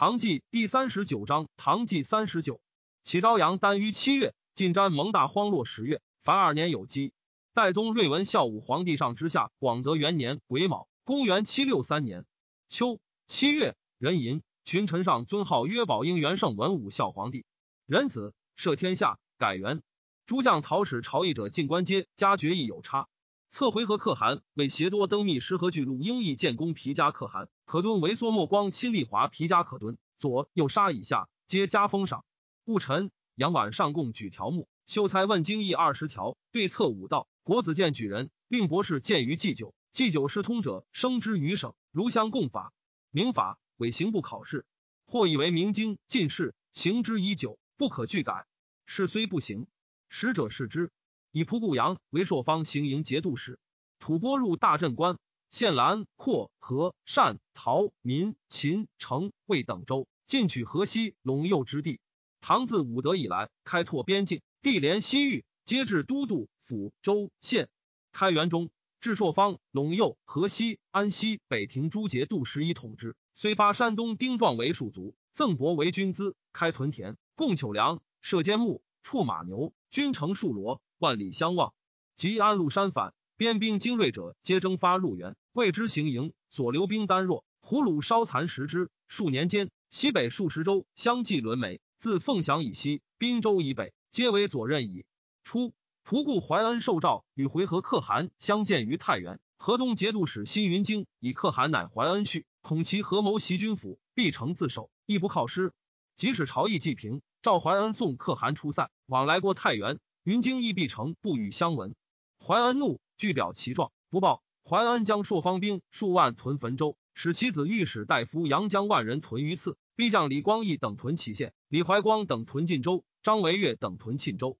唐纪第三十九章，唐纪三十九，启昭阳丹于七月，晋瞻蒙大荒落十月，凡二年有基。代宗睿文孝武皇帝上之下，广德元年癸卯，公元七六三年秋七月，壬寅，群臣上尊号曰宝应元圣文武孝皇帝。仁子，赦天下，改元。诸将讨使朝议者进官阶，加爵亦有差。策回纥可汗为协多登密师和巨鹿英义建功皮加可汗，可敦为缩目光亲历华皮加可敦，左右杀以下皆加封赏。戊辰，杨婉上贡举条目，秀才问经义二十条，对策五道。国子监举人，令博士见于祭酒，祭酒失通者，升之于省，如相共法。明法为刑部考试，或以为明经进士行之已久，不可拒改。事虽不行，使者视之。以仆固阳为朔方行营节度使，吐蕃入大镇关，献兰、阔、和、单、陶、民、秦、成、魏等州，进取河西、陇右之地。唐自武德以来，开拓边境，地连西域，皆至都督府、州、县。开元中，至朔方、陇右、河西、安西、北庭诸节度使以统之。虽发山东丁壮为戍卒，赠帛为军资，开屯田，供糗粮，设监牧，畜马牛，君乘数罗。万里相望，及安禄山反，边兵精锐者皆征发入援，为之行营。所留兵单弱，胡虏稍残食之。数年间，西北数十州相继沦没。自凤翔以西，滨州以北，皆为左任矣。初，仆固怀恩受诏，与回纥可汗相见于太原。河东节度使辛云京以可汗乃怀恩婿，恐其合谋袭军府，必成自首，亦不靠师。即使朝议既平，赵怀恩送可汗出塞，往来过太原。云京亦必成，不与相闻。怀恩怒，具表其状，不报。怀恩将朔方兵数万屯汾州，使其子御史大夫杨江万人屯于次，逼将李光义等屯祁县，李怀光等屯晋州，张维岳等屯沁州。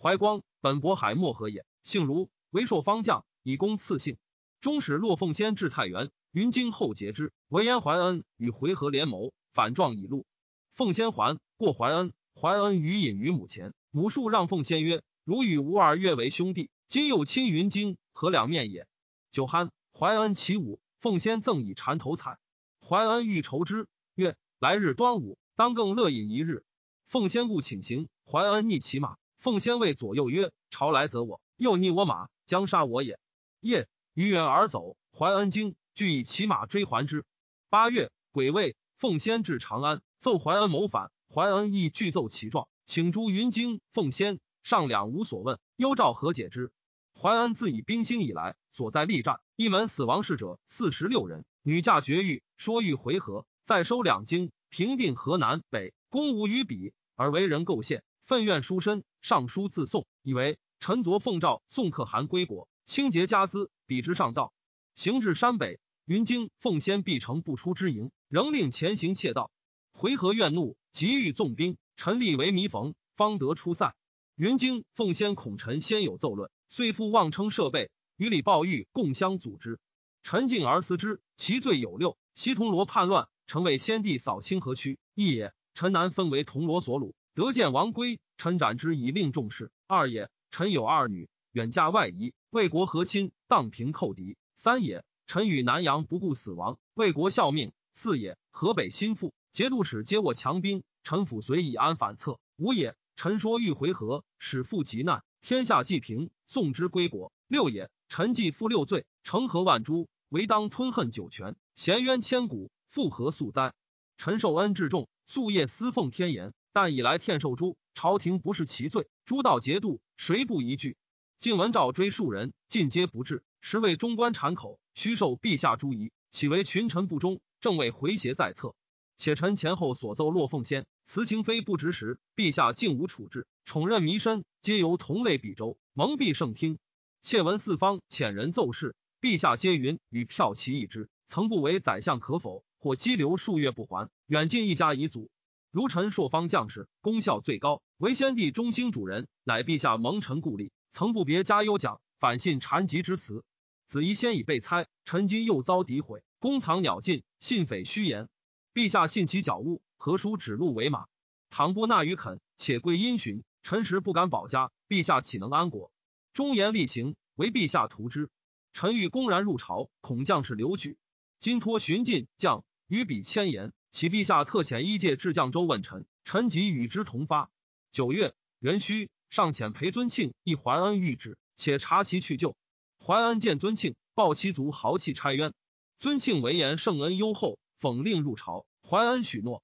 怀光本渤海漠河也，姓卢，为朔方将，以功赐姓。终使骆凤仙至太原，云京后结之。闻言怀恩与回纥联谋，反状已露。凤仙还过怀恩，怀恩于隐于母前。母数让凤仙曰：“汝与吾儿约为兄弟，今又亲云京，何两面也？”酒酣，怀恩起舞，凤仙赠以缠头彩。怀恩欲酬之，曰：“来日端午，当更乐饮一日。”凤仙故请行。怀恩逆骑马，凤仙谓左右曰：“朝来则我，又逆我马，将杀我也。”夜于远而走，怀恩惊，俱以骑马追还之。八月，癸未，凤仙至长安，奏怀恩谋反，怀恩亦具奏其状。请诸云京奉先上两无所问，幽诏何解之？淮安自以兵兴以来，所在力战，一门死亡士者四十六人，女嫁绝育，说欲回纥，再收两京，平定河南北，攻无与比，而为人构陷，愤怨书身，上书自送，以为臣昨奉诏送可汗归国，清洁家资，比之上道。行至山北，云京奉先必成不出之营，仍令前行窃盗。回纥怨怒，急欲纵兵。臣立为弥缝，方得出塞。云京奉先孔臣先有奏论，遂复妄称设备，与李抱玉共相组之。臣敬而思之，其罪有六：西铜锣叛乱，臣为先帝扫清河区，一也；臣南分为铜锣所虏，得见王归，臣斩之以令重视；二也；臣有二女，远嫁外夷，为国和亲，荡平寇敌；三也；臣与南阳不顾死亡，为国效命；四也；河北心腹节度使皆握强兵。臣府随以安反侧，五也。臣说欲回纥，使父急难，天下既平，送之归国。六也。臣既负六罪，成何万诛，唯当吞恨九泉，咸冤千古，复何速哉？臣受恩至重，夙夜思奉天言，但以来天受诛，朝廷不是其罪，诸道节度，谁不疑惧？晋文诏追数人，尽皆不至，实为中官谗口，须受陛下诛夷，岂为群臣不忠？正为回邪在侧。且臣前后所奏落凤仙，辞情非不值时，陛下竟无处置，宠任弥深，皆由同类比周，蒙蔽圣听。窃闻四方遣人奏事，陛下皆云与票其一之，曾不为宰相可否？或羁留数月不还，远近一家遗族。如臣朔方将士，功效最高，为先帝中兴主人，乃陛下蒙臣故吏，曾不别加优奖，反信谗疾之词。子仪先已被猜，臣今又遭诋毁，公藏鸟尽，信匪虚言。陛下信其狡误，何书指鹿为马？倘不纳于肯，且归因循，臣实不敢保家。陛下岂能安国？忠言厉行，为陛下图之。臣欲公然入朝，恐将士留举。今托寻进将，与彼千言，启陛下特遣一介至绛州问臣，臣即与之同发。九月，元戌，上遣裴尊庆一怀恩谕旨，且察其去就。怀恩见尊庆，报其族豪气差渊。尊庆为言圣恩优厚，讽令入朝。怀恩许诺。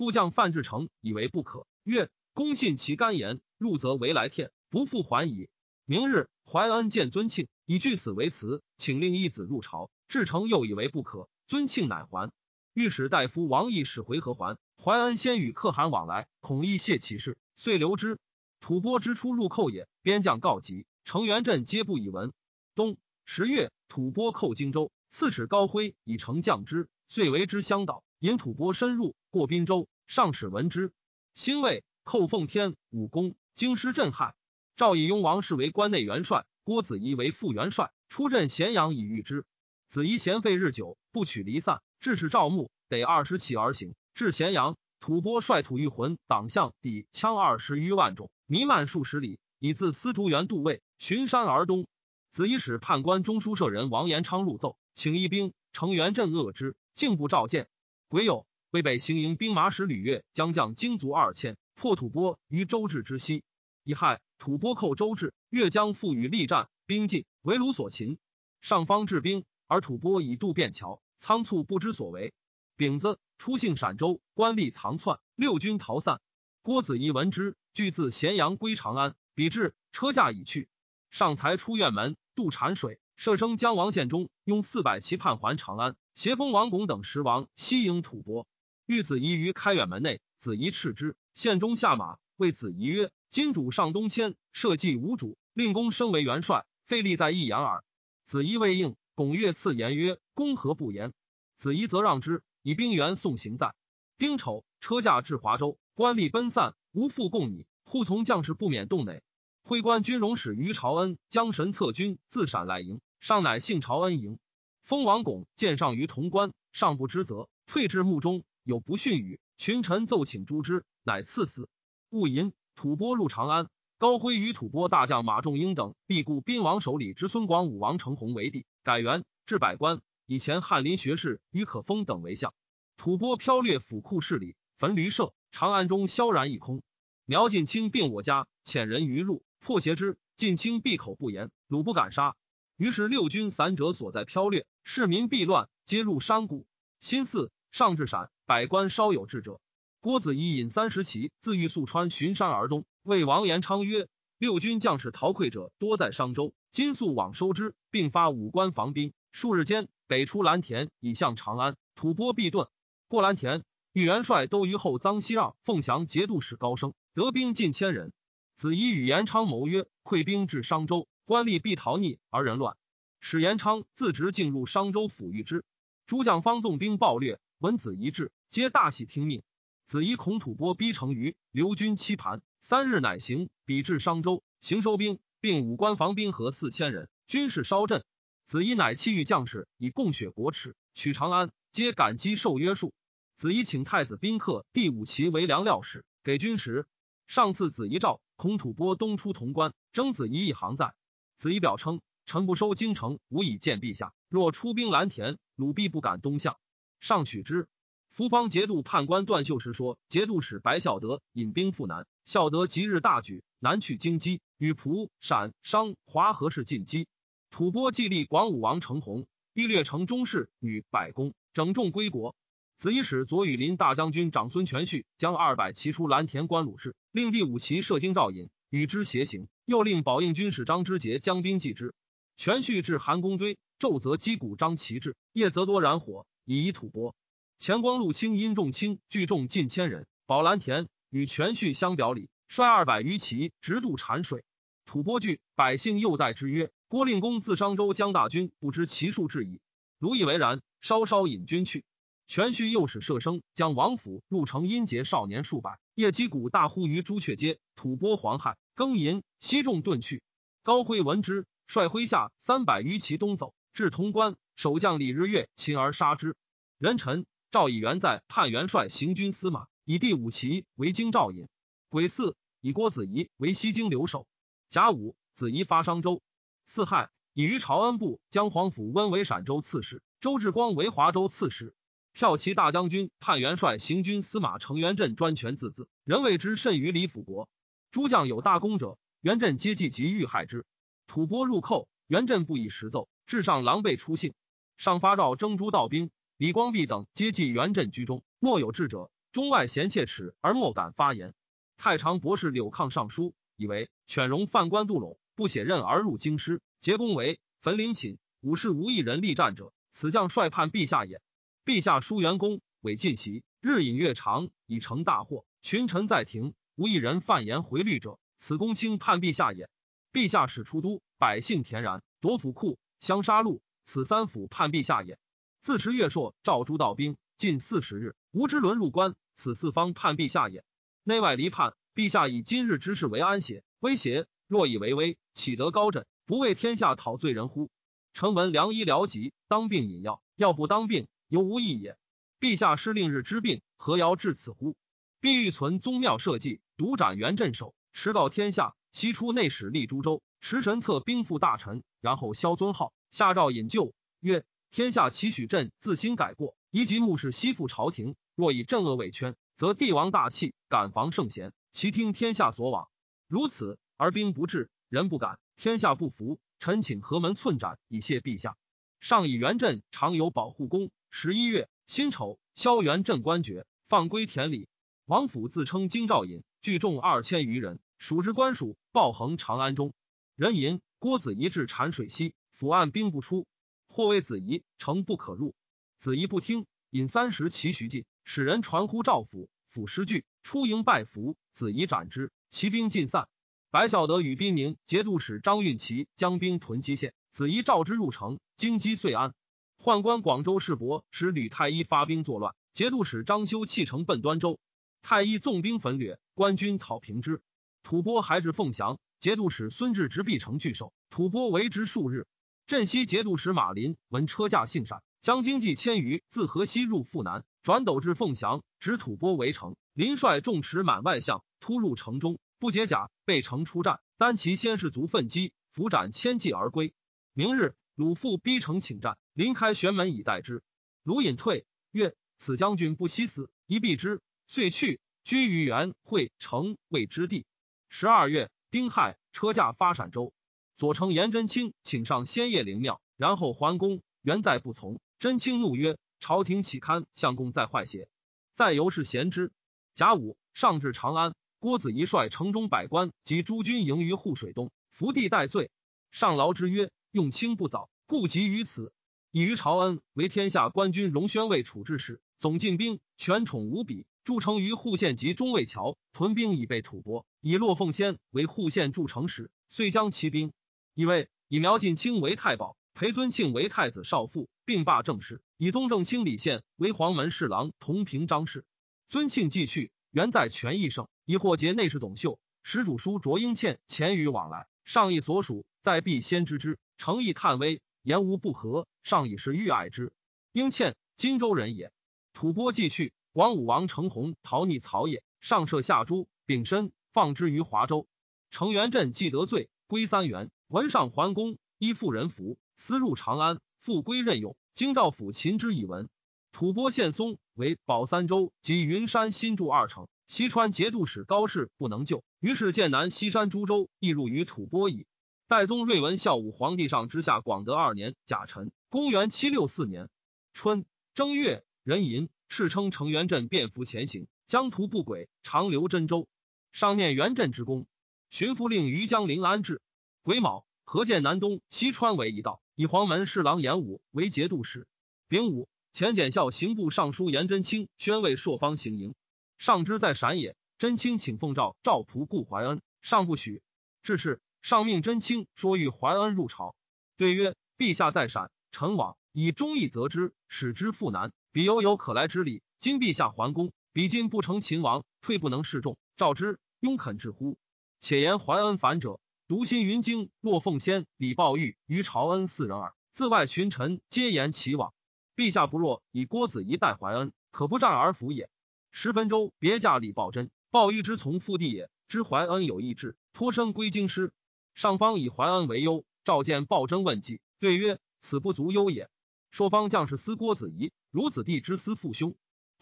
副将范志成以为不可，曰：“公信其甘言，入则为来天，不复还矣。”明日，怀恩见尊庆，以据死为辞，请令一子入朝。志成又以为不可，尊庆乃还。御史大夫王毅使回纥还，怀恩先与可汗往来，恐亦泄其事，遂留之。吐蕃之初入寇也，边将告急，成元镇皆不以闻。冬十月，吐蕃寇荆州，刺史高辉以城降之，遂为之相导。引吐蕃深入，过滨州，上使闻之。兴魏寇奉天、武功，京师震撼。赵义雍王氏为关内元帅，郭子仪为副元帅，出镇咸阳以御之。子仪贤废日久，不取离散。致使赵牧得二十骑而行，至咸阳，吐蕃率吐欲魂党项抵羌二十余万众，弥漫数十里，以自丝竹园渡渭，巡山而东。子以使判官中书舍人王延昌入奏，请一兵成元镇遏之，竟不召见。癸酉，魏北行营兵马使吕越将将精卒二千，破吐蕃于周至之西。乙亥，吐蕃寇周至，越将复与力战，兵尽，围虏所擒。上方治兵，而吐蕃以渡便桥。仓促不知所为。丙子，出幸陕州，官吏藏窜，六军逃散。郭子仪闻之，俱自咸阳归长安。彼至，车驾已去。上才出院门，渡浐水，射生江王献忠用四百骑叛还长安。协封王巩等十王西迎吐蕃。遇子仪于开远门内，子仪斥之。献忠下马，谓子仪曰：“今主上东迁，社稷无主，令公升为元帅，费力在一阳耳。”子仪未应。巩越赐言曰：“公何不言？”子仪则让之，以兵员送行在。丁丑，车驾至华州，官吏奔散，无复供你。护从将士不免动馁。徽官军容使于朝恩将神策军自陕来迎，上乃幸朝恩迎。封王巩见上于潼关，上不知责，退至墓中，有不逊语。群臣奏请诛之，乃赐死。戊寅，吐蕃入长安。高辉与吐蕃大将马仲英等，必固宾王首里之孙广武王成弘为帝，改元，置百官。以前翰林学士于可封等为相。吐蕃剽掠府库势力，焚驴舍，长安中萧然一空。苗晋卿并我家，遣人于入，破挟之。晋卿闭口不言，鲁不敢杀。于是六军散者所在飘掠，市民避乱，皆入山谷。新四上至陕，百官稍有智者。郭子仪引三十骑，自玉素川巡山而东。魏王延昌曰：“六军将士逃溃者多在商州，今速往收之，并发武官防兵。数日间，北出蓝田，以向长安。吐蕃必遁。过蓝田，豫元帅都虞后臧熙让、凤翔节度使高升得兵近千人。子仪与延昌谋曰：溃兵至商州，官吏必逃匿而人乱，使延昌自直进入商州抚育之。诸将方纵兵暴掠，闻子仪至，皆大喜听命。子仪恐吐蕃逼成于留军期盘。”三日乃行，比至商州，行收兵，并五官防兵合四千人，军事稍振。子仪乃弃御将士，以供血国耻，取长安，皆感激受约束。子仪请太子宾客第五骑为粮料使，给军食。上次子仪诏，恐吐蕃东出潼关，征子仪一行在。子仪表称：臣不收京城，无以见陛下。若出兵蓝田，鲁必不敢东向。上取之。福方节度判官段秀时说，节度使白孝德引兵赴南。孝德即日大举南去京畿，与蒲、陕、商、华何氏进击。吐蕃既立广武王成弘，欲略城中士女百公，整众归国。子仪使左羽林大将军长孙权绪将二百骑出蓝田关鲁氏，令第五骑射京赵隐与之协行，又令宝应军使张之杰将兵继之。全绪至韩公堆，昼则击鼓张旗帜，夜则多燃火，以夷吐蕃。前光禄卿殷仲卿聚众近千人，保蓝田。与全绪相表里，率二百余骑直渡浐水。吐蕃惧，百姓又待之曰：“郭令公自商州将大军，不知其数至矣。”卢以为然，稍稍引军去。全绪又使射生将王府入城，阴劫少年数百，夜击鼓大呼于朱雀街。吐蕃黄汉更寅，西众遁去。高辉闻之，率麾下三百余骑东走，至潼关，守将李日月擒而杀之。元臣赵以元在叛元帅行军司马。以第五骑为京兆尹，癸巳以郭子仪为西京留守。甲午，子仪发商州。四亥，以于朝恩部将黄甫温为陕州刺史，周志光为华州刺史。骠骑大将军、判元帅、行军司马程元振专权自恣，人谓之甚于李辅国。诸将有大功者，元振皆计及欲害之。吐蕃入寇，元振不以实奏，至上狼狈出信，上发诏征诸道兵。李光弼等皆计元振居中，莫有智者。中外贤切齿而莫敢发言。太常博士柳抗上书，以为犬戎犯官杜陇，不写任而入京师，结功为焚陵寝，武士无一人力战者，此将帅叛陛下也。陛下疏元功，委进袭，日饮月长，已成大祸。群臣在庭，无一人犯言回律者，此公卿叛陛下也。陛下使出都，百姓恬然，夺府库，相杀戮，此三府叛陛下也。自持月朔，召诸道兵，近四十日，吴之轮入关，此四方叛陛下也。内外离叛，陛下以今日之事为安邪？威胁若以为威，岂得高枕？不为天下讨罪人乎？臣闻良医疗疾，当病饮药，药不当病，犹无益也。陛下施令日之病，何遥至此乎？必欲存宗庙社稷，独斩元镇守，持告天下。悉出内史立诸州，持神策兵副大臣，然后萧尊号，下诏引咎，曰：天下岂许朕自新改过？宜及目视西附朝廷，若以镇恶为圈。则帝王大器，敢防圣贤，其听天下所往。如此而兵不至，人不敢，天下不服。臣请何门寸斩，以谢陛下。上以元镇常有保护宫。十一月辛丑，萧元镇官爵，放归田里。王府自称京兆尹，聚众二千余人，属之官属。报横长安中，人吟郭子仪至产水西，府按兵不出，或谓子仪城不可入。子仪不听，引三十骑徐进。使人传呼赵府，府失据，出营拜服，子仪斩之，骑兵尽散。白孝德与兵宁节度使张运齐将兵屯蓟县，子仪召之入城，京畿遂安。宦官广州市伯使吕太医发兵作乱，节度使张修弃城奔端州，太医纵兵焚掠，官军讨平之。吐蕃还至凤翔，节度使孙志执璧城拒守，吐蕃围之数日。镇西节度使马林闻车驾幸善，将经济千余自河西入阜南。转斗至凤翔，执吐蕃围城。林率众持满外相突入城中，不解甲，被城出战。单骑先士卒奋击，伏斩千骑而归。明日，鲁父逼城请战，临开玄门以待之。鲁隐退，曰：“此将军不惜死，一避之。”遂去，居于元会城未之地。十二月，丁亥，车驾发陕州。左丞颜真卿请上仙叶灵庙，然后还宫。元在不从，真卿怒曰。朝廷岂堪相公在坏邪？再由是贤之。甲午，上至长安，郭子仪率城中百官及诸军迎于护水东，伏地待罪。上劳之曰：“用卿不早，故急于此。”以于朝恩为天下官军荣宣卫处置使，总进兵，权宠无比。筑城于户县及中卫桥，屯兵以备吐蕃。以骆凤仙为户县筑城使，遂将骑兵。以为以苗进卿为太保，裴尊庆为太子少傅，并罢政事。以宗正卿李宪为黄门侍郎，同平张氏。尊庆既去，原在权益盛，以或结内侍董秀、使主书卓英倩前于往来。上意所属，在必先知之。诚意叹微，言无不和。上以是欲爱之。英倩，荆州人也。吐蕃既去，广武王程弘逃逆曹也，上设下诛，丙申放之于华州。程元振既得罪，归三原。闻上还宫，依妇人服，私入长安，复归任用。京兆府秦之以闻，吐蕃献松为保三州及云山新筑二城，西川节度使高氏不能救，于是剑南西山诸州亦入于吐蕃矣。代宗睿文孝武皇帝上之下广德二年甲辰，公元七六四年春正月，壬寅，世称成元镇，便服前行，江图不轨，长留真州。上念元镇之功，巡抚令于江陵安置。癸卯，何建南东西川为一道。以黄门侍郎严武为节度使。丙午，前检校刑部尚书严真卿宣慰朔方行营。上之在陕也，真卿请奉诏赵仆顾怀恩，上不许。至是，上命真卿说欲怀恩入朝。对曰：陛下在陕，臣往以忠义责之，使之复难，彼犹有可来之理。今陛下还宫，彼今不成秦王，退不能示众，赵之，庸肯至乎？且言怀恩反者。独心云京、骆凤仙、李抱玉、于朝恩四人耳。自外群臣皆言其往。陛下不若以郭子仪代怀恩，可不战而服也。十分州别驾李抱真、抱玉之从父弟也。知怀恩有意志，托身归京师。上方以怀恩为忧，召见抱真问计，对曰：“此不足忧也。”朔方将士思郭子仪，如子弟之思父兄。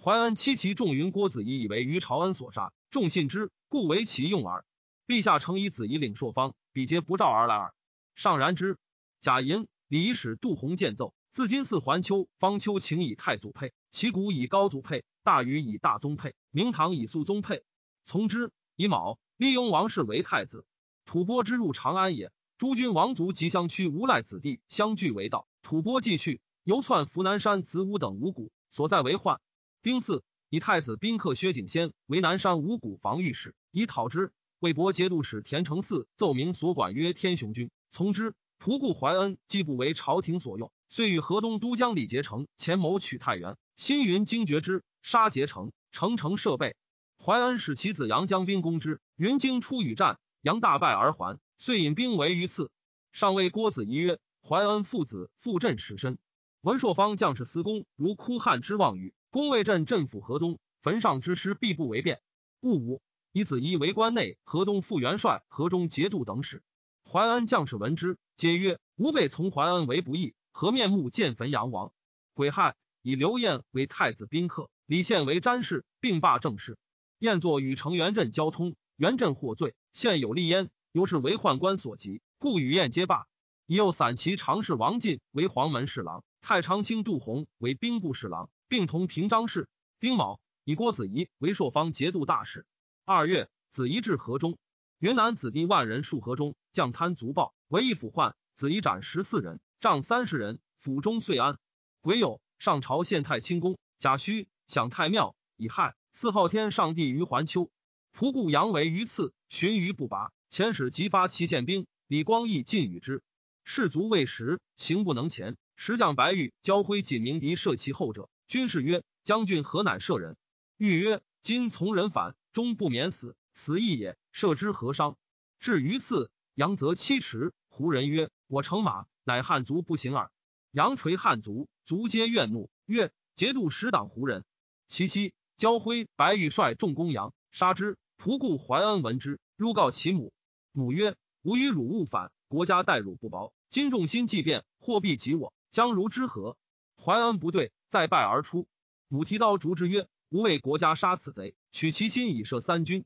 怀恩妻其重云郭子仪以为于朝恩所杀，众信之，故为其用耳。陛下诚以子仪领朔方，彼皆不召而来耳。尚然之。贾银李仪使杜洪见奏，自今四环丘，方丘请以太祖配，其古以高祖配，大禹以大宗配，明堂以肃宗配。从之。乙卯，利用王室为太子。吐蕃之入长安也，诸君王族及乡区无赖子弟相聚为道。吐蕃继去，犹窜伏南山、子午等五谷，所在为患。丁巳，以太子宾客薛景先为南山五谷防御使，以讨之。魏博节度使田承嗣奏明所管曰：“天雄军从之。”仆固怀恩既不为朝廷所用，遂与河东都将李结成前谋取太原。新云惊觉之，杀结成，城城设备。怀恩使其子杨将兵攻之，云惊出与战，杨大败而还，遂引兵围于次。上谓郭子仪曰：“怀恩父子负镇持身，文硕方将士司公如哭汉之望雨。公为镇镇抚河东，坟上之师必不为变。戊午，以子仪为关内河东副元帅、河中节度等使。怀恩将士闻之。”皆曰：“吾辈从淮安为不义，何面目见汾阳王？”癸亥，以刘晏为太子宾客，李宪为詹事，并罢政事。晏作与成元镇交通，元镇获罪，现有立焉，由是为宦官所及，故与晏皆罢。以右散骑常侍王进为黄门侍郎，太常卿杜洪为兵部侍郎，并同平章事。丁卯，以郭子仪为朔方节度大使。二月，子仪至河中，云南子弟万人戍河中，将贪足暴。为一府患，子仪斩十四人，杖三十人，府中遂安。癸酉，上朝献太清宫，贾诩享太庙，以亥，赐昊天上帝于环丘。仆固阳为于次，寻于不拔。遣使即发其县兵，李光义进与之。士卒未食，行不能前。石将白玉交挥锦鸣笛射其后者，军士曰：“将军何乃射人？”玉曰：“今从人反，终不免死，死亦也。射之何伤？”至于次。杨则七尺，胡人曰：“我乘马，乃汉族不行耳。”杨垂汉族，族皆怨怒，曰：“节度使党胡人。”其妻焦辉、白玉率众攻杨，杀之。仆固怀恩闻之，入告其母。母曰：“吾与汝勿反，国家待汝不薄。今众心既变，祸必及我，将如之何？”怀恩不对，再拜而出。母提刀逐之曰：“吾为国家杀此贼，取其心以射三军。”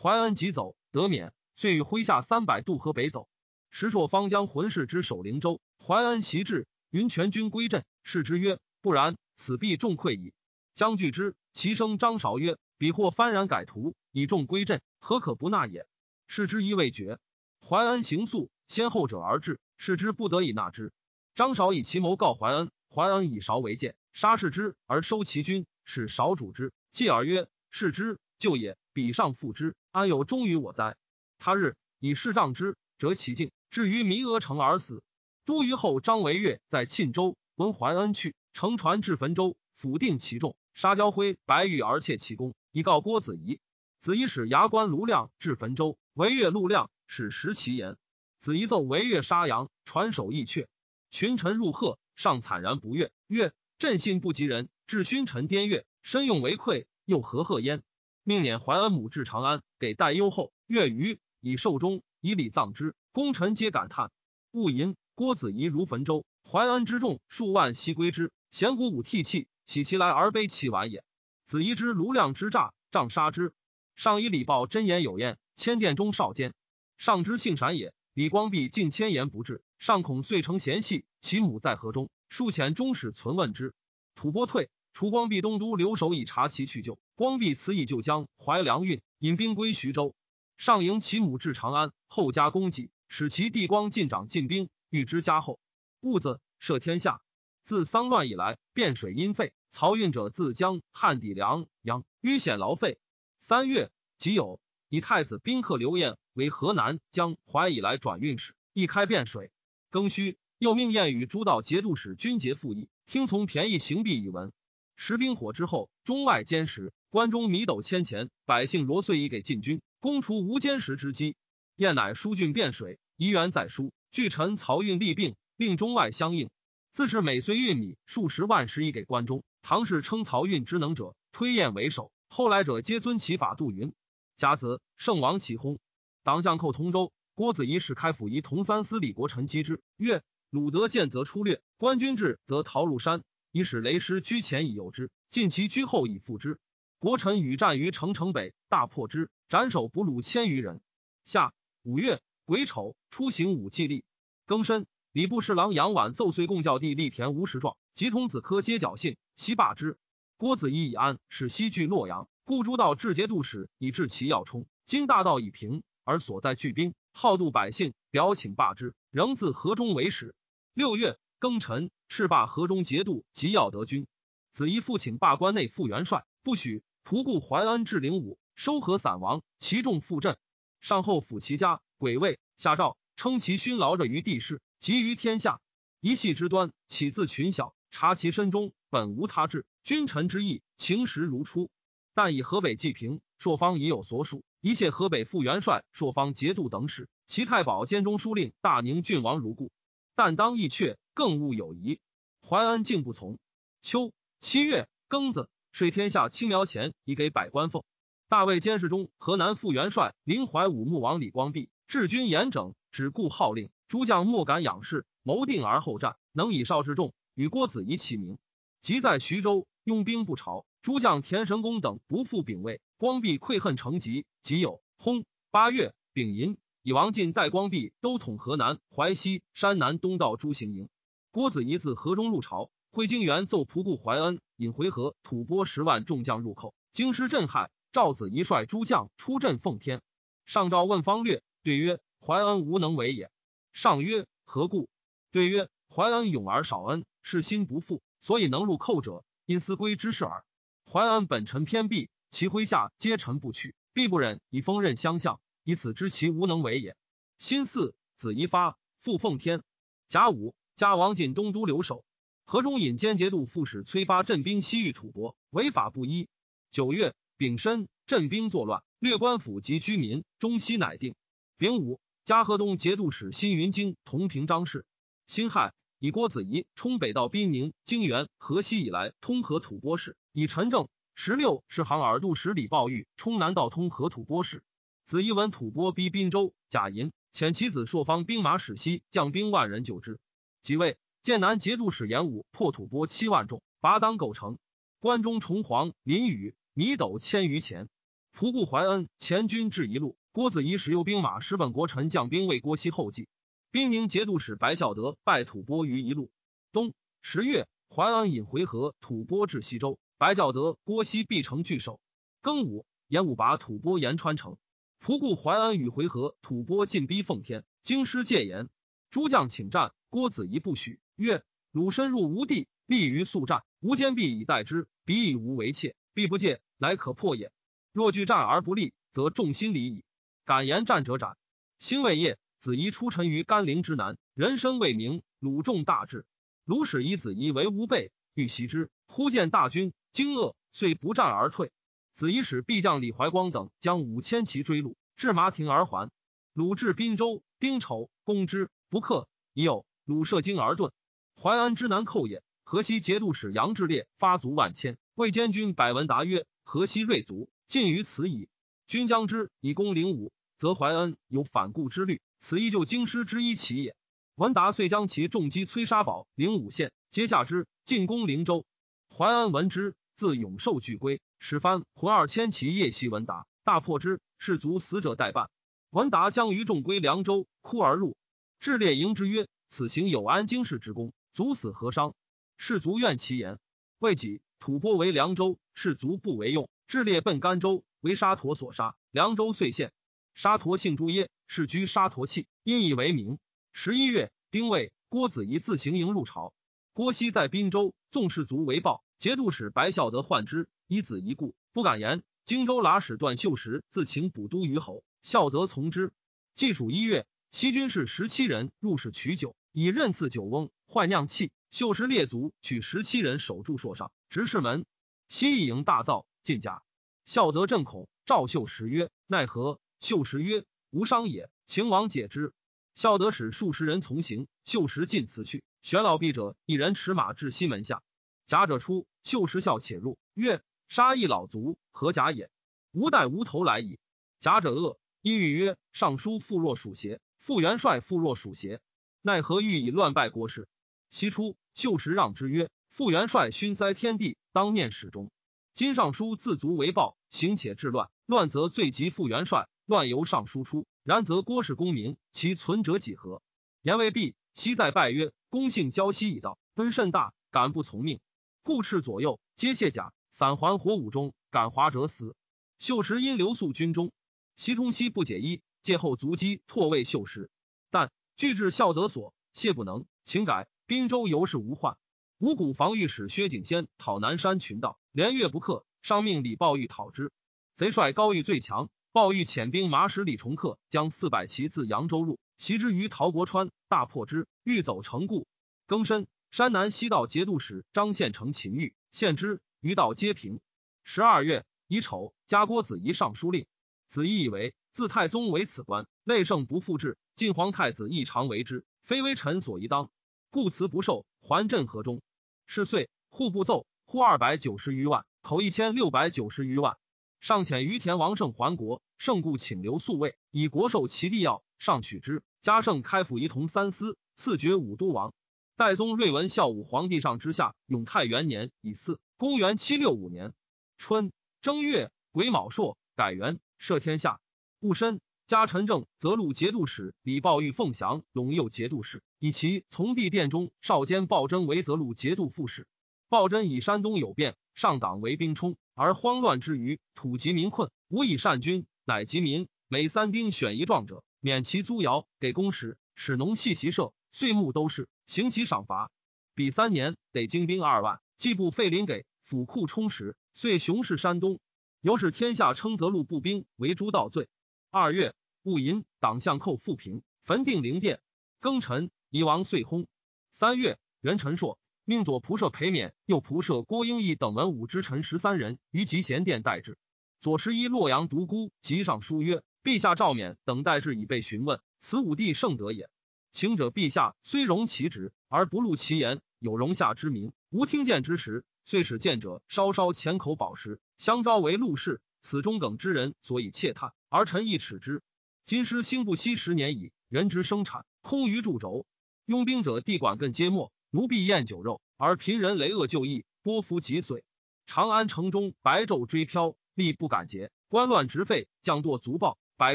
怀恩即走，得免。遂与麾下三百渡河北走，时朔方将浑氏之守灵州，怀恩袭至，云全军归镇。是之曰：“不然，此必众溃矣。”将拒之，其声张韶曰：“彼或幡然改图，以众归镇，何可不纳也？”是之意未决。怀恩行速，先后者而至，是之不得已纳之。张韶以其谋告怀恩，怀恩以韶为鉴，杀视之而收其军，使韶主之。继而曰：“是之就也，彼上复之，安有忠于我哉？”他日以士杖之，折其颈，至于弥阿城而死。都虞后张维岳在沁州闻怀恩去，乘船至汾州抚定其众，杀焦辉、白玉而窃其功，以告郭子仪。子仪使牙关卢亮至汾州，维岳陆亮使食其言。子仪奏维岳杀羊，传首义阙。群臣入贺，上惨然不悦，曰：“朕信不及人，至勋臣颠越，身用为愧，又何贺焉？”命辇怀恩母至长安，给代优后，月余。以寿终，以礼葬之。功臣皆感叹。戊寅，郭子仪如汾州，怀恩之众数万悉归之。贤鼓舞涕泣，喜其来而悲其晚也。子仪之卢亮之诈，杖杀之。上以礼报真言有验，千殿中少监。上之幸闪也。李光弼近千言不至，上恐遂成嫌隙。其母在河中，数遣中使存问之。吐蕃退，除光弼东都留守以察其去就。光弼辞以就江淮粮运，引兵归徐州。上迎其母至长安，后加功绩，使其弟光进长进兵，欲之加厚。戊子，赦天下。自丧乱以来，汴水因废，漕运者自江汉抵梁阳，淤险劳费。三月，己酉，以太子宾客刘晏为河南江淮以来转运使，一开汴水。庚戌，又命晏与诸道节度使军节复议，听从便宜行弊以闻。食兵火之后，中外兼食，关中米斗千钱，百姓罗岁以给禁军。攻除无坚石之机，燕乃疏浚汴水，遗元在书。据臣漕运利病，令中外相应。自是每岁运米数十万石以给关中。唐氏称漕运之能者，推燕为首。后来者皆遵其法度云。甲子，圣王起薨。党相寇同州，郭子仪使开府仪同三司李国臣击之，曰：鲁德见则出略，官军至则逃入山。以使雷师居前以诱之，尽其居后以复之。国臣与战于城城北，大破之，斩首俘虏千余人。夏五月癸丑，出行武祭历。庚申，礼部侍郎杨婉奏遂贡教帝立田无实状，及童子科皆侥幸，悉罢之。郭子仪以安，使西据洛阳。故诸道至节度使以治其要冲。今大道已平，而所在聚兵，好度百姓，表请罢之，仍自河中为使。六月庚辰，斥罢河中节度及要德军。子仪复请罢关内副元帅，不许。仆固怀安至灵武，收合散亡，其众复振。上后抚其家，鬼位下诏，称其勋劳着于地势，及于天下。一系之端，起自群小，察其身中，本无他志。君臣之意，情实如初。但以河北济平，朔方已有所属，一切河北副元帅、朔方节度等使，其太保兼中书令大宁郡王如故。但当意阙，更勿有疑。怀安竟不从。秋七月庚子。税天下青苗钱已给百官奉。大魏监视中河南副元帅临淮武穆王李光弼治军严整，只顾号令，诸将莫敢仰视，谋定而后战，能以少制众，与郭子仪齐名。即在徐州，拥兵不朝，诸将田神公等不复秉位，光弼愧恨成疾，即有轰。八月丙寅，以王进代光弼都统河南淮西山南东道诸行营。郭子仪自河中入朝。会京元奏仆固怀恩引回纥吐蕃十万众将入寇，京师震撼。赵子仪率诸将出镇奉天。上诏问方略，对曰：“怀恩无能为也。”上曰：“何故？”对曰：“怀恩勇而少恩，是心不复，所以能入寇者，因思归之事耳。怀恩本臣偏避，其麾下皆臣不取，必不忍以锋刃相向，以此知其无能为也。”辛巳，子仪发，复奉天。甲午，加王进东都留守。河中引兼节度副使崔发镇兵西域吐蕃，违法不依。九月丙申，镇兵作乱，略官府及居民，中西乃定。丙午，加河东节度使辛云京同平章事。辛亥，以郭子仪冲北道兵宁、泾原、河西以来通河吐蕃事，以陈政。十六是行尔度使李抱玉冲南道通河吐蕃事。子仪闻吐蕃逼滨州，贾银遣其子朔方兵马使西将兵万人救之。即位。剑南节度使严武破吐蕃七万众，拔当构城。关中重黄、林宇、米斗千余钱。仆固怀恩前军至一路，郭子仪使诱兵马十本国臣将兵为郭熙后继。兵宁节度使白孝德败吐蕃于一路。冬十月，怀恩引回纥吐蕃至西州，白孝德、郭熙必城据守。庚午，严武拔吐蕃延川城。仆固怀恩与回纥吐蕃进逼奉天，京师戒严，诸将请战，郭子仪不许。曰：鲁深入吴地，立于速战，吾坚壁以待之，彼以无为怯，必不戒，乃可破也。若拒战而不利，则众心离矣。敢言战者斩。兴未夜，子仪出陈于甘陵之南，人声未明，鲁众大至。鲁使以子仪为吾备，欲袭之，忽见大军，惊愕，遂不战而退。子仪使必将李怀光等将五千骑追鲁，至麻亭而还。鲁至滨州，丁丑，攻之，不克。已有鲁射精而遁。淮安之南寇也。河西节度使杨志烈发卒万千，魏监军百文达曰：“河西锐卒尽于此矣。君将之以攻灵武，则怀恩有反顾之虑。此亦就京师之一奇也。”文达遂将其重击崔沙堡、灵武县，皆下之，进攻灵州。怀安闻之，自永寿俱归，使番浑二千骑夜袭文达，大破之，士卒死者待办。文达将于众归凉州，哭而入。志烈迎之曰：“此行有安京师之功。”卒死何伤？士卒怨其言。未几，吐蕃为凉州，士卒不为用。智烈奔甘州，为沙陀所杀。凉州遂陷。沙陀姓朱耶，世居沙陀契，因以为名。十一月，丁未，郭子仪自行营入朝。郭熙在滨州，纵士卒为暴。节度使白孝德患之，以子一故，不敢言。荆州剌史段秀实自请补都虞侯，孝德从之。季楚一月，西军士十七人入室取酒。以任赐酒翁，坏酿器。秀实列卒取十七人守住朔上，执事门。西一营大造，进甲。孝德正恐，赵秀实曰：“奈何？”秀实曰：“无伤也。”秦王解之。孝德使数十人从行，秀石进辞去。玄老毕者一人持马至西门下，甲者出，秀实笑且入，曰：“杀一老卒，何甲也？吾待无头来矣。”甲者恶，一语曰：“尚书傅若属邪？副元帅傅若属邪？”奈何欲以乱败国事？西出，秀实让之曰：“副元帅勋塞天地，当面始终。今尚书自足为暴，行且治乱，乱则罪及副元帅，乱由尚书出。然则郭氏功名，其存者几何？言未毕，昔再拜曰：“公姓交西已到，恩甚大，敢不从命？”故斥左右皆卸甲，散还火武中，敢华者死。秀实因留宿军中，西通西不解衣，借后卒击拓位秀实，但拒至孝德所，谢不能，请改。滨州尤是无患。五谷防御使薛景先讨南山群盗，连月不克，上命李抱玉讨之。贼帅高玉最强，抱玉遣兵马使李重克将四百骑自扬州入，袭之于陶国川，大破之，欲走成固。更申，山南西道节度使张献成秦玉，献之，余道皆平。十二月乙丑，加郭子仪尚书令。子仪以为自太宗为此官，累胜不复制。晋皇太子亦常为之，非微臣所宜当，故辞不受，还镇河中。是岁，户部奏，户二百九十余万，口一千六百九十余万。上遣于田王胜还国，胜故请留宿卫，以国授其地要，上取之。加胜开府仪同三司，赐爵武都王。代宗睿文孝武皇帝上之下，永泰元年乙巳，公元七六五年春正月癸卯朔，改元赦天下。戊申，加陈正则录节度使李抱玉凤翔陇右节度使。以其从弟殿中少监鲍真为泽路节度副使。鲍真以山东有变，上党为兵冲，而慌乱之余，土籍民困，无以善军，乃及民每三丁选一壮者，免其租徭，给公使，使农系习社，岁暮都是行其赏罚。比三年得精兵二万，既不废林给，府库充实，遂雄视山东。由是天下称泽路步兵为诸道罪。二月戊寅，党相寇复平，焚定陵殿，庚辰。以王遂薨。三月，元陈硕命左仆射裴勉、右仆射郭英义等文武之臣十三人于集贤殿待之。左十一洛阳独孤即上书曰：“陛下诏免等待制，已被询问。此武帝圣德也。请者陛下虽容其职，而不录其言，有容下之名，无听见之时，遂使见者稍稍浅口饱食，相招为陆氏。此中耿之人，所以窃叹，而臣亦耻之。今师兴不息十年矣，人之生产空于柱轴。”拥兵者，地管更皆没；奴婢宴酒肉，而贫人雷恶就义，波服脊髓。长安城中白昼追飘，力不敢竭；官乱直废，将堕足暴，百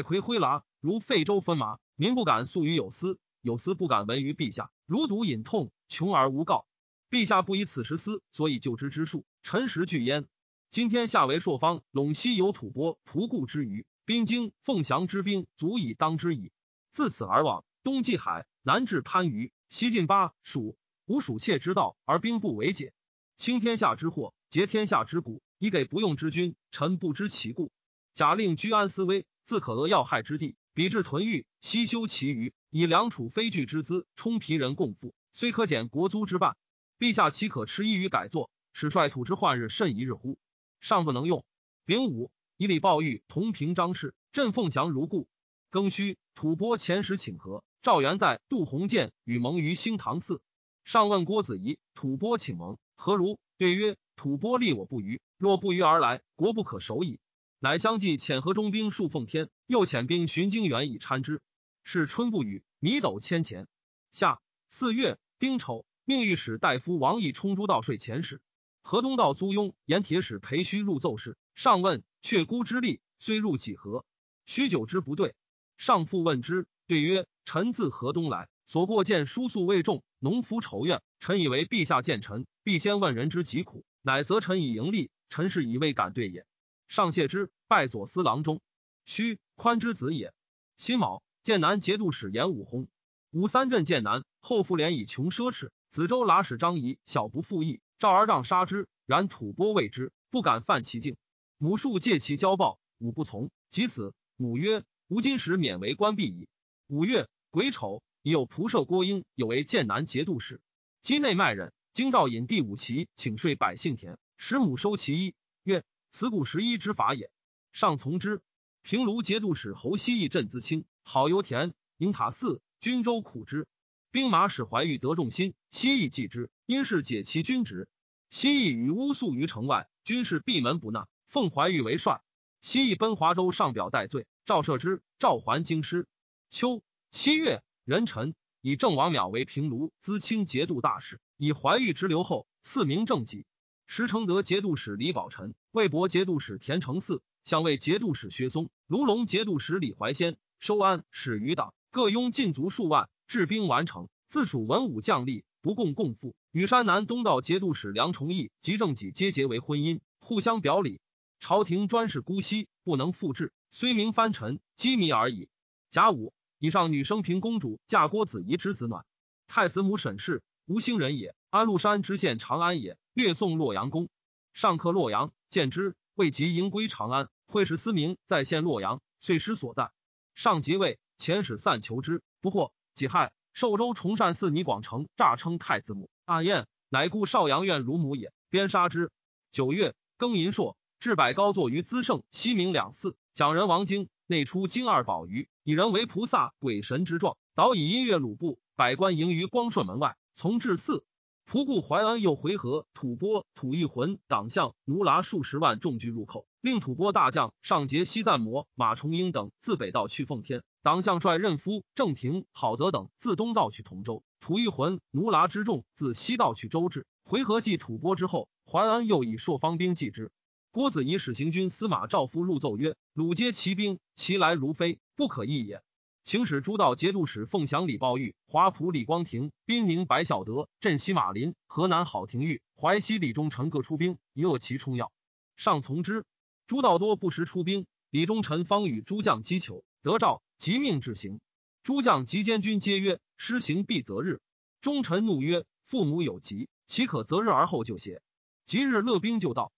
魁挥剌，如废州分麻。民不敢诉于有司，有司不敢闻于陛下。如毒隐痛，穷而无告。陛下不以此时思，所以救之之术，臣实惧焉。今天下为朔方，陇西有吐蕃、仆固之余，兵精凤翔之兵足以当之矣。自此而往，东济海。南至番禺，西进巴蜀，无蜀窃之道，而兵不为解。清天下之祸，劫天下之谷，以给不用之君。臣不知其故。假令居安思危，自可扼要害之地，比至屯豫，西修其余，以梁楚非惧之资充皮人共富，虽可减国租之半。陛下岂可迟疑于改作，使率土之患日甚一日乎？尚不能用。丙午，以礼报玉同平张氏，朕凤翔如故。庚戌，吐蕃遣使请和。赵元在杜鸿渐与盟于兴唐寺，上问郭子仪：“吐蕃请盟何如？”对曰：“吐蕃立我不虞，若不虞而来，国不可守矣。”乃相继遣河中兵数奉天，又遣兵巡京原以参之。是春不雨，米斗千钱。夏四月丁丑，命御史大夫王毅充诸道税遣使。河东道租庸沿铁使裴虚入奏事，上问：“却孤之力虽入几何？”许久之不对，上复问之，对曰。臣自河东来，所过见书宿未重，农夫愁怨。臣以为陛下见臣，必先问人之疾苦，乃则臣以盈利。臣是以未敢对也。上谢之，拜左司郎中。须宽之子也。辛卯，剑南节度使严武薨。武三镇剑南，后复连以穷奢侈。子州剌史张仪小不复义，赵而让杀之。然吐蕃畏之，不敢犯其境。母数借其交报，吾不从。及此，母曰：“吾今时免为官闭矣。”五月。癸丑，已有仆射郭英，有为剑南节度使。今内卖人，京兆尹第五旗，请税百姓田，使母收其一，曰：“此古十一之法也。”上从之。平卢节度使侯希义镇资清，好油田，营塔寺，军州苦之。兵马使怀玉得众心，希义继之，因是解其军职。希义与乌宿于城外，军士闭门不纳，奉怀玉为帅。西义奔华州上表戴罪，赵赦之，赵还京师。秋。七月，壬辰，以郑王邈为平卢资清节度大使，以怀玉之留后，赐名正己。时承德节度使李宝臣、魏博节度使田承嗣、相卫节度使薛松、卢龙节度使李怀仙收安使余党，各拥禁卒数万，治兵完成。自属文武将吏，不共共赴。与山南东道节度使梁崇义及正己皆结为婚姻，互相表里。朝廷专事姑息，不能复制，虽名藩臣，机密而已。甲午，以上女生平公主嫁郭子仪之子暖。太子母沈氏，吴兴人也，安禄山知县长安也。略送洛阳宫，上客洛阳，见之，未及迎归长安。会使思明在县洛阳，遂失所在。上即位，遣使散求之，不获。己亥，寿州崇善寺倪广成诈称太子母，暗燕乃故少阳院乳母也，鞭杀之。九月，庚寅朔，至百高坐于资圣、西明两寺，讲人王经内出经二宝鱼，以人为菩萨、鬼神之状，导以音乐鲁布，百官迎于光顺门外，从至寺。仆固怀恩又回纥、吐蕃、吐一魂党项奴剌数十万众聚入寇，令吐蕃大将上杰西赞摩、马重英等自北道去奉天，党项率任夫、郑廷、郝德等自东道去同州，吐一魂奴剌之众自西道去周至。回纥继吐蕃之后，怀恩又以朔方兵继之。郭子仪使行军司马赵夫入奏曰：“鲁皆骑兵，其来如飞，不可易也。”请使诸道节度使凤翔李抱玉、华普李光庭、滨宁白孝德、镇西马林、河南郝廷玉、淮西李忠臣各出兵以恶其冲要。上从之。诸道多不时出兵，李忠臣方与诸将击求，得诏即命至行。诸将及监军皆曰：“施行必择日。”忠臣怒曰：“父母有疾，岂可择日而后就邪？”即日勒兵就到。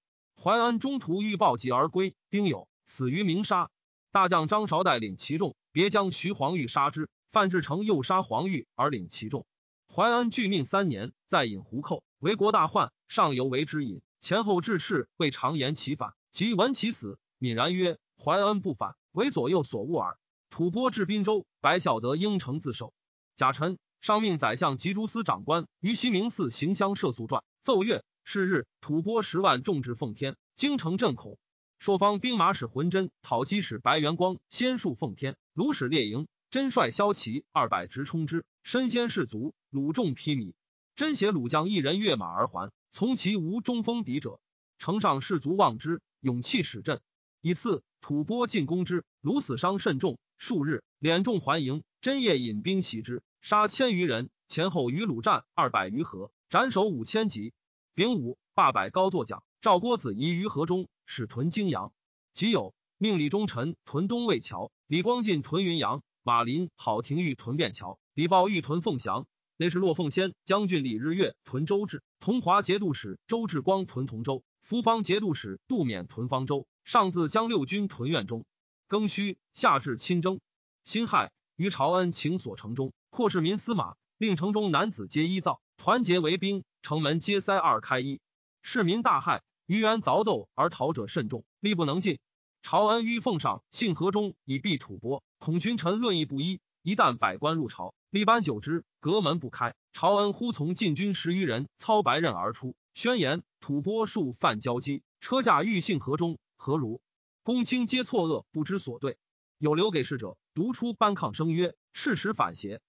淮安中途欲报疾而归，丁酉死于明沙。大将张韶带领其众。别将徐黄玉杀之，范志成又杀黄玉而领其众。淮安拒命三年，再引胡寇，为国大患。上游为之引，前后致斥，未尝言其反。即闻其死，泯然曰：“淮安不反，为左右所误耳。”吐蕃至滨州，白孝德应城自首。贾臣上命宰相及诸司长官于西明寺行香设宿传，奏乐。是日，吐蕃十万众至奉天，京城震恐。朔方兵马使浑真讨击使白元光先戍奉天，鲁使列营，真率骁骑二百直冲之，身先士卒，鲁众披靡。真携鲁将一人跃马而还，从其无中锋敌者，城上士卒望之，勇气使振。以次吐蕃进攻之，鲁死伤甚重，数日敛众还营，真夜引兵袭之，杀千余人，前后与鲁战二百余合，斩首五千级。丙午，罢百高作奖，赵郭子仪于河中。使屯泾阳，即有命李忠臣屯东魏桥，李光进屯云阳，马林、郝廷玉屯便桥，李豹玉屯凤翔。内是骆凤仙将军李日月屯周至，同华节度使周志光屯同州，福方节度使杜勉屯方州。上自将六军屯苑中。庚戌，夏至亲征。辛亥，于朝恩请所城中，扩市民司马，令城中男子皆依造，团结为兵，城门皆塞二开一。市民大骇。于元凿斗而逃者甚众，力不能进。朝恩于奉上信河中以避吐蕃，恐群臣论议不一。一旦百官入朝，立班久之，隔门不开。朝恩忽从禁军十余人操白刃而出，宣言吐蕃数犯交击，车驾欲信河中，何如？公卿皆错愕，不知所对。有留给事者，独出班抗声曰：“事实反邪。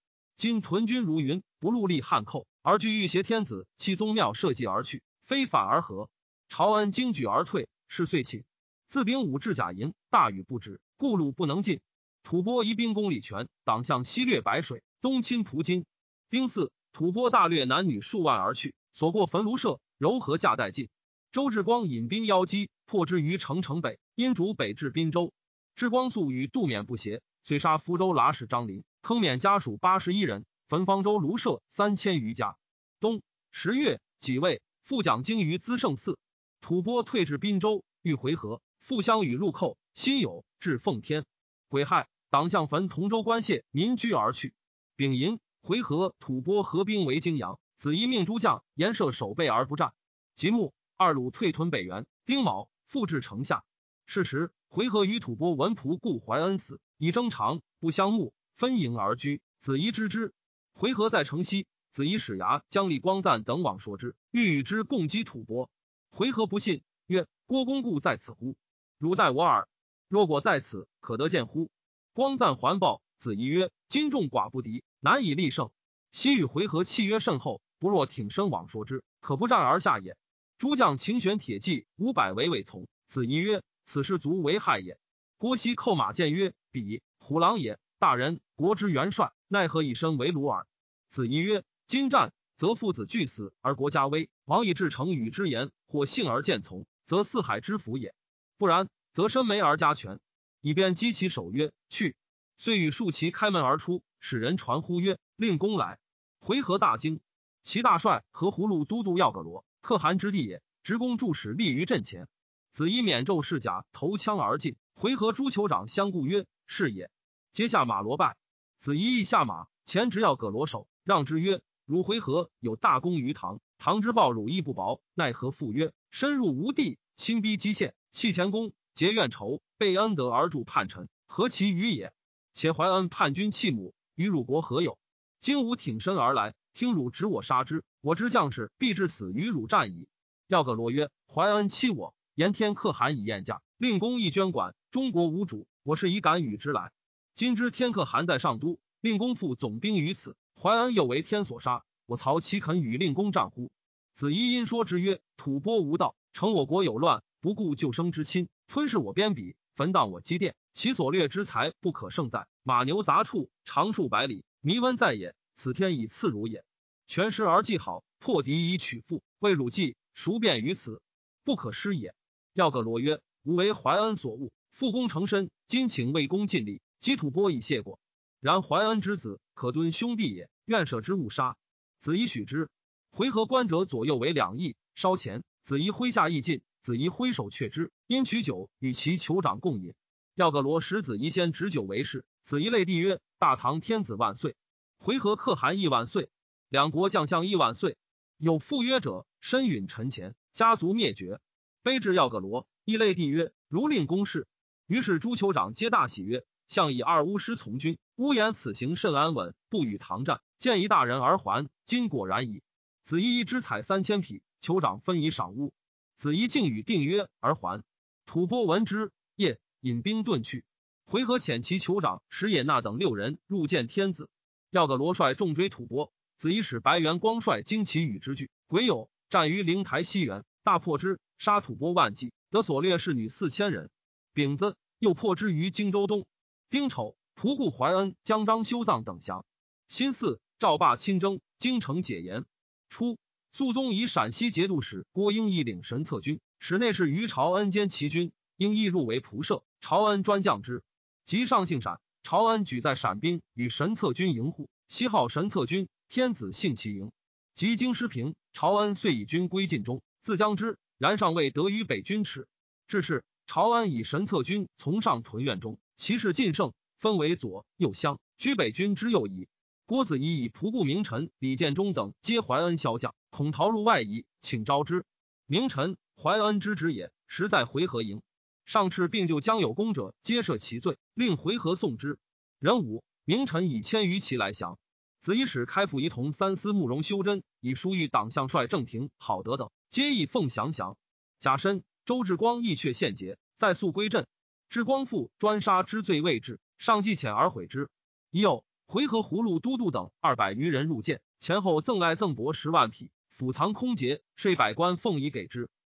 今屯军如云，不戮力汉寇，而据欲挟天子弃宗庙，社稷而去，非反而和？”朝恩惊举而退，是遂起。自丙午至甲寅，大雨不止，故路不能进。吐蕃移兵攻李全，党项西掠白水，东侵蒲津。丁巳，吐蕃大掠男女数万而去，所过焚庐舍，柔和驾殆尽。周志光引兵邀击，破之于城城北，因主北至滨州。志光素与杜勉不协，遂杀福州剌史张林，坑免家属八十一人，焚方州庐舍三千余家。冬十月己未，复讲经于资圣寺。吐蕃退至滨州，欲回纥，复相与入寇。辛酉至奉天，癸亥，党项焚同州官谢，民居而去。丙寅，回纥，吐蕃合兵为泾阳。子仪命诸将严设守备而不战。即木二鲁退屯北原。丁卯，复至城下。是时，回纥与吐蕃文仆故怀恩死，以征长，不相慕，分营而居。子仪知之。回纥在城西，子仪使牙将立光赞等往说之，欲与之共击吐蕃。回纥不信，曰：“郭公故在此乎？汝待我耳。若果在此，可得见乎？”光赞环抱，子仪曰：“今众寡不敌，难以立胜。昔与回纥契约甚厚，不若挺身往说之，可不战而下也。诸将请选铁骑五百为未从。子仪曰：“此事足为害也。”郭熙叩马谏曰：“彼虎狼也，大人国之元帅，奈何以身为虏耳？”子仪曰：“今战，则父子俱死而国家危。王以至诚与之言，或信而见从，则四海之福也；不然，则身没而加权。”以便击其守曰：“去。”遂与数骑开门而出，使人传呼曰：“令公来。”回纥大惊。其大帅和葫芦都督要个罗，可汗之地也。直公助使立于阵前。子以免胄饰甲，投枪而进。回纥诸酋长相顾曰：“是也。”接下马罗拜。子一亦下马，前直要葛罗手，让之曰：“汝回纥有大功于唐，唐之报汝亦不薄，奈何复曰深入吴地，亲逼蓟县，弃前功，结怨仇，被恩德而助叛臣，何其愚也！且怀恩叛君弃母，与汝国何有？今吾挺身而来，听汝指我杀之，我之将士必至死与汝战矣。”要葛罗曰：“怀恩欺我，言天可汗以宴驾，令公亦捐管。中国无主，我是以敢与之来。今知天可汗在上都，令公复总兵于此，怀恩又为天所杀，我曹岂肯与令公战乎？”子仪因说之曰：“吐蕃无道，成我国有乱，不顾救生之亲，吞噬我边鄙，焚荡我基甸。其所掠之财不可胜在马牛杂畜，长数百里，弥温在也。此天以赐汝也。全师而计好，破敌以取富，为汝计。”孰便于此？不可失也。要个罗曰：“吾为怀恩所误，复功成身。今请魏公尽力，击吐蕃已谢过。然怀恩之子，可敦兄弟也，愿舍之勿杀。”子仪许之。回纥官者左右为两翼，稍前，子仪麾下亦进。子仪挥手却之，因取酒与其酋长共饮。要葛罗使子仪先执酒为誓。子仪泪帝曰：“大唐天子万岁！回纥可汗亦万岁！两国将相亦万岁！有赴约者。”身陨沉前，家族灭绝。卑至要葛罗，亦泪帝曰：“如令公事。”于是诸酋长皆大喜曰：“向以二巫师从军，巫言此行甚安稳，不与唐战，见一大人而还。今果然矣。”子一一之采三千匹，酋长分以赏巫。子一敬与定约而还。吐蕃闻之，夜引兵遁去。回纥遣其酋长石野那等六人入见天子。要葛罗帅重追吐蕃。子一使白元光率精骑与之俱。癸酉。战于灵台西原，大破之，杀吐蕃万计，得所掠侍女四千人。丙子，又破之于荆州东。丁丑，仆固怀恩将张修藏等降。辛巳，赵霸亲征，京城解严。初，肃宗以陕西节度使郭英义领神策军，使内侍于朝恩兼齐军。英义入为仆射，朝恩专将之。及上姓陕，朝恩举在陕兵与神策军营护，西号神策军。天子幸其营。及京师平，朝恩遂以军归晋中，自将之。然尚未得于北军耻。至是，朝恩以神策军从上屯院中，其势尽盛，分为左右乡，居北军之右矣。郭子仪以仆固名臣李建忠等皆怀恩骁将，恐逃入外夷，请招之。名臣怀恩之职也，实在回纥营。上敕并就将有功者，皆赦其罪，令回纥送之。壬午，名臣以千余骑来降。子以使开府仪同三司慕容修真，以书谕党相帅郑廷、郝德等，皆以奉降降。甲申，周志光亦却献节，再速归镇。知光复专杀之罪未至，上计遣而悔之。已有回纥葫芦都督等二百余人入见，前后赠爱赠帛十万匹，府藏空竭，税百官奉以给之。